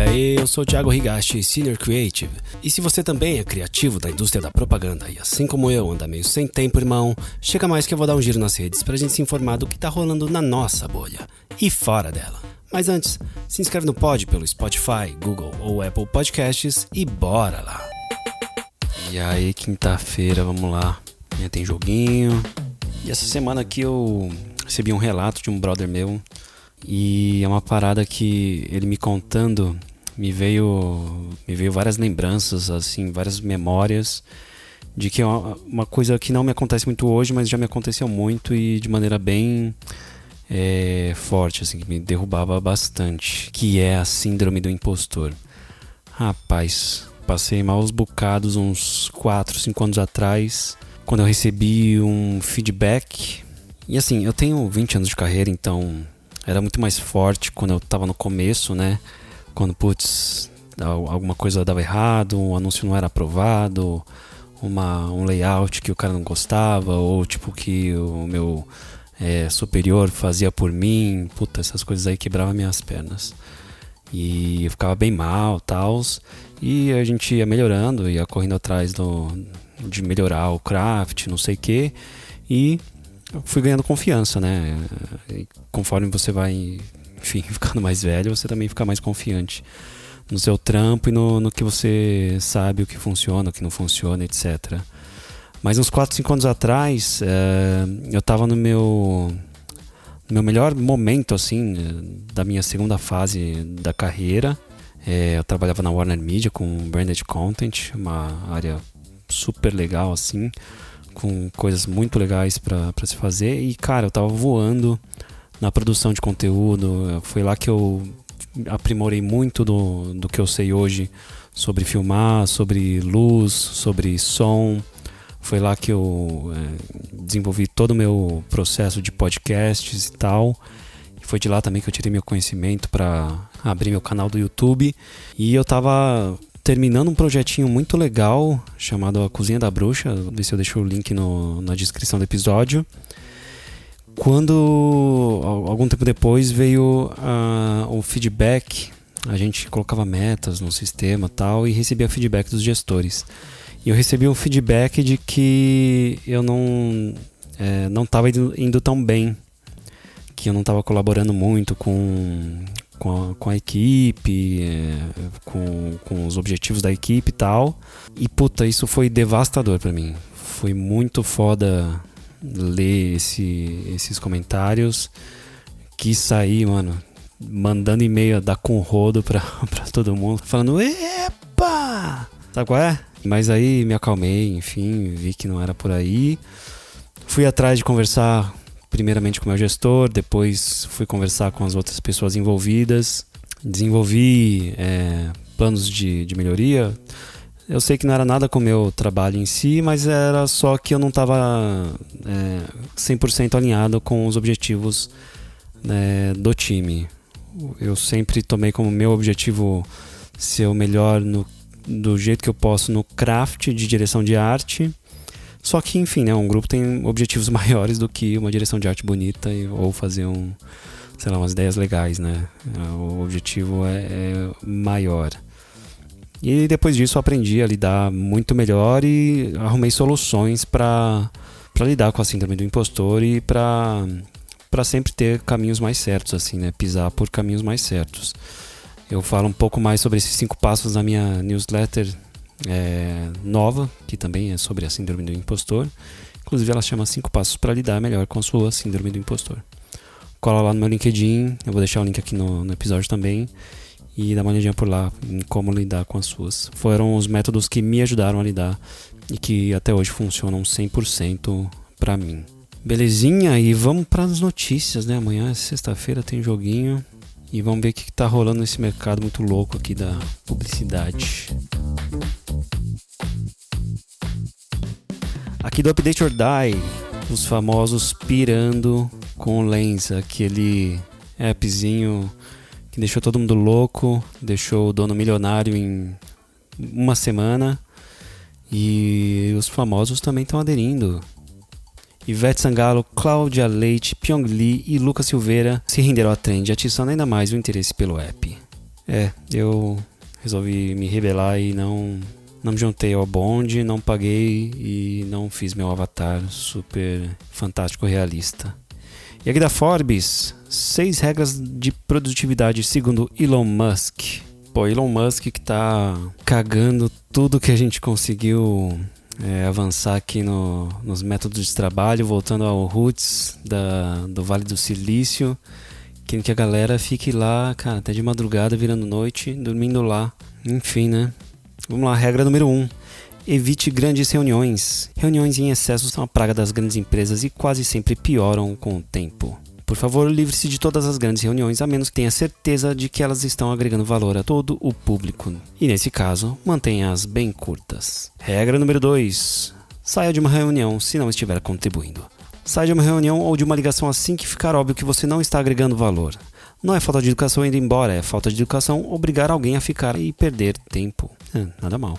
aí, eu sou Thiago Higashi, Senior Creative. E se você também é criativo da indústria da propaganda e assim como eu anda meio sem tempo, irmão, chega mais que eu vou dar um giro nas redes pra gente se informar do que tá rolando na nossa bolha e fora dela. Mas antes, se inscreve no pod pelo Spotify, Google ou Apple Podcasts e bora lá. E aí, quinta-feira, vamos lá. Amanhã tem joguinho. E essa semana aqui eu recebi um relato de um brother meu e é uma parada que ele me contando me veio me veio várias lembranças assim várias memórias de que é uma, coisa que não me acontece muito hoje mas já me aconteceu muito e de maneira bem é, forte assim que me derrubava bastante que é a síndrome do impostor rapaz passei maus bocados uns 4, 5 anos atrás quando eu recebi um feedback e assim eu tenho 20 anos de carreira então era muito mais forte quando eu tava no começo, né? Quando, putz, alguma coisa dava errado, um anúncio não era aprovado, uma, um layout que o cara não gostava, ou tipo que o meu é, superior fazia por mim, puta, essas coisas aí quebravam minhas pernas. E eu ficava bem mal, tals. E a gente ia melhorando, ia correndo atrás do, de melhorar o craft, não sei o que. E fui ganhando confiança, né? E conforme você vai, enfim, ficando mais velho, você também fica mais confiante no seu trampo e no, no que você sabe o que funciona, o que não funciona, etc. Mas uns 4, 5 anos atrás, é, eu estava no meu, no meu melhor momento, assim, da minha segunda fase da carreira. É, eu trabalhava na Warner Media com branded content, uma área super legal, assim com coisas muito legais para se fazer. E, cara, eu tava voando na produção de conteúdo. Foi lá que eu aprimorei muito do, do que eu sei hoje sobre filmar, sobre luz, sobre som. Foi lá que eu é, desenvolvi todo o meu processo de podcasts e tal. E foi de lá também que eu tirei meu conhecimento para abrir meu canal do YouTube. E eu tava terminando um projetinho muito legal chamado A Cozinha da Bruxa. Vou ver se eu deixo o link no, na descrição do episódio. Quando, algum tempo depois, veio uh, o feedback, a gente colocava metas no sistema tal e recebia feedback dos gestores. E eu recebi um feedback de que eu não é, não estava indo, indo tão bem, que eu não estava colaborando muito com, com a, com a equipe, é, com, com os objetivos da equipe e tal. E puta, isso foi devastador para mim. Foi muito foda ler esse, esses comentários. Quis sair, mano, mandando e-mail da com rodo pra, pra todo mundo, falando: Epa! Sabe qual é? Mas aí me acalmei, enfim, vi que não era por aí. Fui atrás de conversar primeiramente com o meu gestor, depois fui conversar com as outras pessoas envolvidas, desenvolvi é, planos de, de melhoria. Eu sei que não era nada com o meu trabalho em si, mas era só que eu não estava é, 100% alinhado com os objetivos né, do time. Eu sempre tomei como meu objetivo ser o melhor no, do jeito que eu posso no craft de direção de arte só que, enfim, né, um grupo tem objetivos maiores do que uma direção de arte bonita e, ou fazer um, sei lá, umas ideias legais, né? O objetivo é, é maior. E depois disso aprendi a lidar muito melhor e arrumei soluções para lidar com a síndrome do impostor e para para sempre ter caminhos mais certos assim, né? Pisar por caminhos mais certos. Eu falo um pouco mais sobre esses cinco passos na minha newsletter é, nova, que também é sobre a síndrome do impostor. Inclusive, ela chama 5 passos para lidar melhor com a sua síndrome do impostor. Cola lá no meu LinkedIn, eu vou deixar o link aqui no, no episódio também. E dá uma olhadinha por lá em como lidar com as suas. Foram os métodos que me ajudaram a lidar e que até hoje funcionam 100% para mim. Belezinha? E vamos para as notícias, né? Amanhã é sexta-feira, tem joguinho. E vamos ver o que está rolando nesse mercado muito louco aqui da publicidade. Aqui do Update or Die, os famosos pirando com o Lens, aquele appzinho que deixou todo mundo louco, deixou o dono milionário em uma semana. E os famosos também estão aderindo. Ivete Sangalo, Cláudia Leite, Pyong Lee e Lucas Silveira se renderam à trend, atiçando ainda mais o interesse pelo app. É, eu resolvi me rebelar e não não me juntei ao bonde, não paguei e não fiz meu avatar super fantástico realista. E aqui da Forbes, seis regras de produtividade segundo Elon Musk. Pô, Elon Musk que tá cagando tudo que a gente conseguiu é, avançar aqui no, nos métodos de trabalho, voltando ao roots da, do Vale do Silício, querendo que a galera fique lá, cara, até de madrugada, virando noite, dormindo lá. Enfim, né? Vamos lá, regra número 1. Um. Evite grandes reuniões. Reuniões em excesso são a praga das grandes empresas e quase sempre pioram com o tempo. Por favor, livre-se de todas as grandes reuniões, a menos que tenha certeza de que elas estão agregando valor a todo o público. E nesse caso, mantenha-as bem curtas. Regra número 2. Saia de uma reunião se não estiver contribuindo. Saia de uma reunião ou de uma ligação assim que ficar óbvio que você não está agregando valor. Não é falta de educação indo embora, é falta de educação obrigar alguém a ficar e perder tempo. É, nada mal.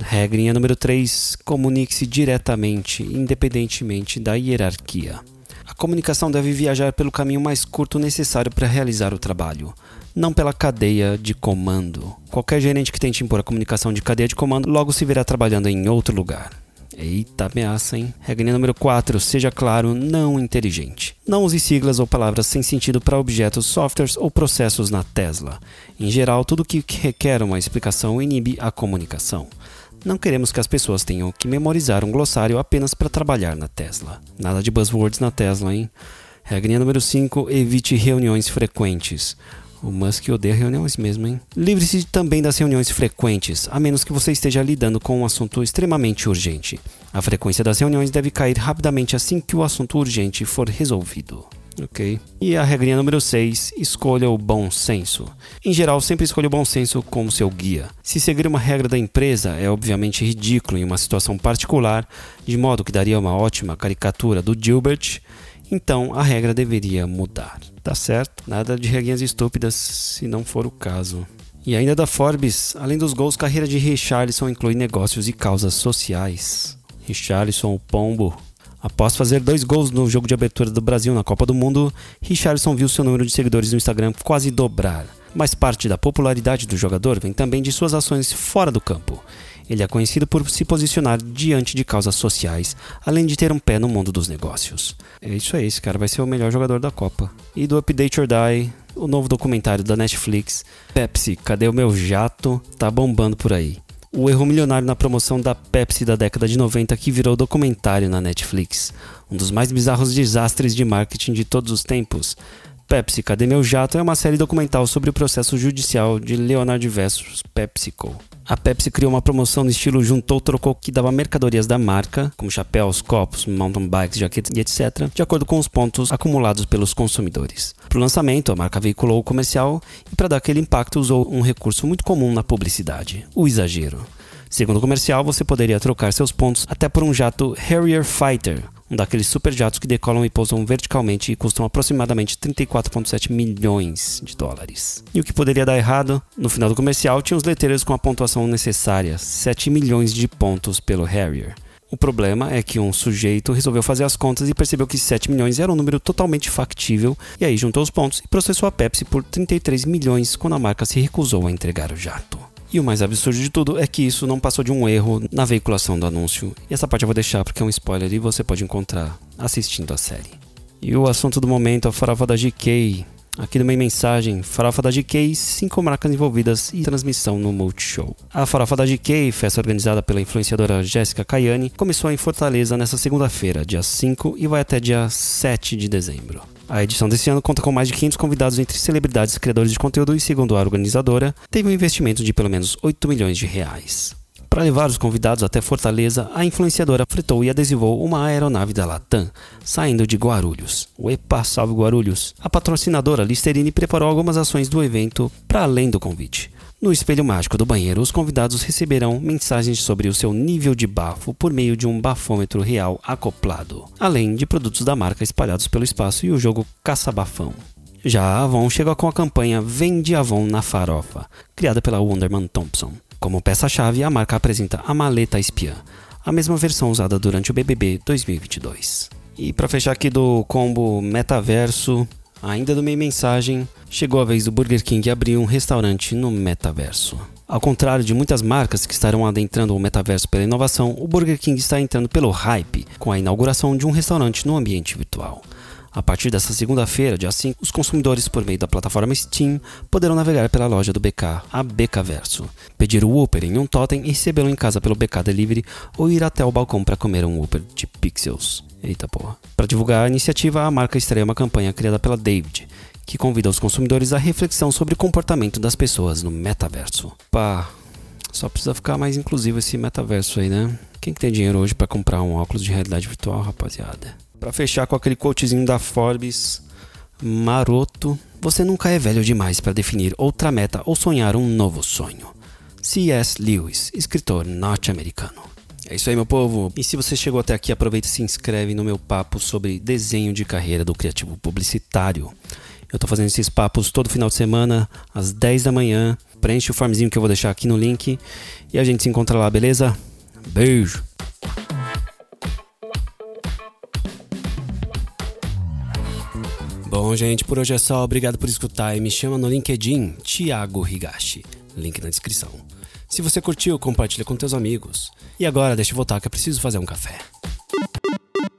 Regrinha número 3: comunique-se diretamente, independentemente da hierarquia. A comunicação deve viajar pelo caminho mais curto necessário para realizar o trabalho, não pela cadeia de comando. Qualquer gerente que tente impor a comunicação de cadeia de comando logo se verá trabalhando em outro lugar. Eita ameaça, hein? Regra número 4. Seja claro, não inteligente. Não use siglas ou palavras sem sentido para objetos, softwares ou processos na Tesla. Em geral, tudo que requer uma explicação inibe a comunicação. Não queremos que as pessoas tenham que memorizar um glossário apenas para trabalhar na Tesla. Nada de buzzwords na Tesla, hein? Regra número 5. Evite reuniões frequentes. O Musk odeia reuniões mesmo, hein? Livre-se também das reuniões frequentes, a menos que você esteja lidando com um assunto extremamente urgente. A frequência das reuniões deve cair rapidamente assim que o assunto urgente for resolvido. Ok? E a regrinha número 6, escolha o bom senso. Em geral, sempre escolha o bom senso como seu guia. Se seguir uma regra da empresa é obviamente ridículo em uma situação particular, de modo que daria uma ótima caricatura do Gilbert, então a regra deveria mudar. Tá certo? Nada de regrinhas estúpidas se não for o caso. E ainda da Forbes, além dos gols, carreira de Richarlison inclui negócios e causas sociais. Richarlison, o pombo. Após fazer dois gols no jogo de abertura do Brasil na Copa do Mundo, Richarlison viu seu número de seguidores no Instagram quase dobrar. Mas parte da popularidade do jogador vem também de suas ações fora do campo. Ele é conhecido por se posicionar diante de causas sociais, além de ter um pé no mundo dos negócios. É isso aí, esse cara vai ser o melhor jogador da Copa. E do Update or Die, o novo documentário da Netflix, Pepsi, cadê o meu jato? Tá bombando por aí. O erro milionário na promoção da Pepsi da década de 90 que virou documentário na Netflix. Um dos mais bizarros desastres de marketing de todos os tempos. Pepsi, Cadê Meu Jato é uma série documental sobre o processo judicial de Leonard versus PepsiCo. A Pepsi criou uma promoção no estilo juntou trocou que dava mercadorias da marca, como chapéus, copos, mountain bikes, jaquetas e etc., de acordo com os pontos acumulados pelos consumidores. Para o lançamento, a marca veiculou o comercial e para dar aquele impacto usou um recurso muito comum na publicidade: o exagero. Segundo o comercial, você poderia trocar seus pontos até por um jato Harrier Fighter, daqueles super jatos que decolam e pousam verticalmente e custam aproximadamente 34,7 milhões de dólares. E o que poderia dar errado? No final do comercial tinha os letreiros com a pontuação necessária, 7 milhões de pontos pelo Harrier. O problema é que um sujeito resolveu fazer as contas e percebeu que 7 milhões era um número totalmente factível, e aí juntou os pontos e processou a Pepsi por 33 milhões quando a marca se recusou a entregar o jato. E o mais absurdo de tudo é que isso não passou de um erro na veiculação do anúncio. E essa parte eu vou deixar porque é um spoiler e você pode encontrar assistindo a série. E o assunto do momento é a farofa da GK. Aqui numa mensagem, farofa da GK, cinco marcas envolvidas e transmissão no Multishow. A farofa da GK, festa organizada pela influenciadora Jéssica Caiane, começou em Fortaleza nessa segunda-feira, dia 5, e vai até dia 7 de dezembro. A edição desse ano conta com mais de 500 convidados entre celebridades e criadores de conteúdo e, segundo a organizadora, teve um investimento de pelo menos 8 milhões de reais. Para levar os convidados até Fortaleza, a influenciadora fretou e adesivou uma aeronave da Latam, saindo de Guarulhos. Epa, salve Guarulhos! A patrocinadora Listerine preparou algumas ações do evento para além do convite. No espelho mágico do banheiro, os convidados receberão mensagens sobre o seu nível de bafo por meio de um bafômetro real acoplado, além de produtos da marca espalhados pelo espaço e o jogo Caça-Bafão. Já a Avon chega com a campanha Vende Avon na Farofa, criada pela Wonderman Thompson. Como peça-chave, a marca apresenta a maleta espiã, a mesma versão usada durante o BBB 2022. E para fechar aqui do combo metaverso, Ainda do meio mensagem, chegou a vez do Burger King abrir um restaurante no metaverso. Ao contrário de muitas marcas que estarão adentrando o metaverso pela inovação, o Burger King está entrando pelo hype com a inauguração de um restaurante no ambiente virtual. A partir desta segunda-feira, dia 5, os consumidores, por meio da plataforma Steam, poderão navegar pela loja do BK, a BK Verso, pedir o Uber em um totem e recebê-lo em casa pelo BK Delivery ou ir até o balcão para comer um Uber de Pixels. Eita porra. Para divulgar a iniciativa, a marca estreia uma campanha criada pela David, que convida os consumidores à reflexão sobre o comportamento das pessoas no metaverso. Pá, só precisa ficar mais inclusivo esse metaverso aí, né? Quem que tem dinheiro hoje para comprar um óculos de realidade virtual, rapaziada? Para fechar com aquele quotezinho da Forbes, maroto, você nunca é velho demais para definir outra meta ou sonhar um novo sonho. C.S. Lewis, escritor norte-americano. É isso aí, meu povo. E se você chegou até aqui, aproveita e se inscreve no meu papo sobre desenho de carreira do criativo publicitário. Eu tô fazendo esses papos todo final de semana, às 10 da manhã. Preenche o formzinho que eu vou deixar aqui no link e a gente se encontra lá, beleza? Beijo! Bom, gente, por hoje é só. Obrigado por escutar e me chama no LinkedIn, Thiago Higashi. Link na descrição. Se você curtiu, compartilha com teus amigos. E agora, deixa eu voltar que eu preciso fazer um café.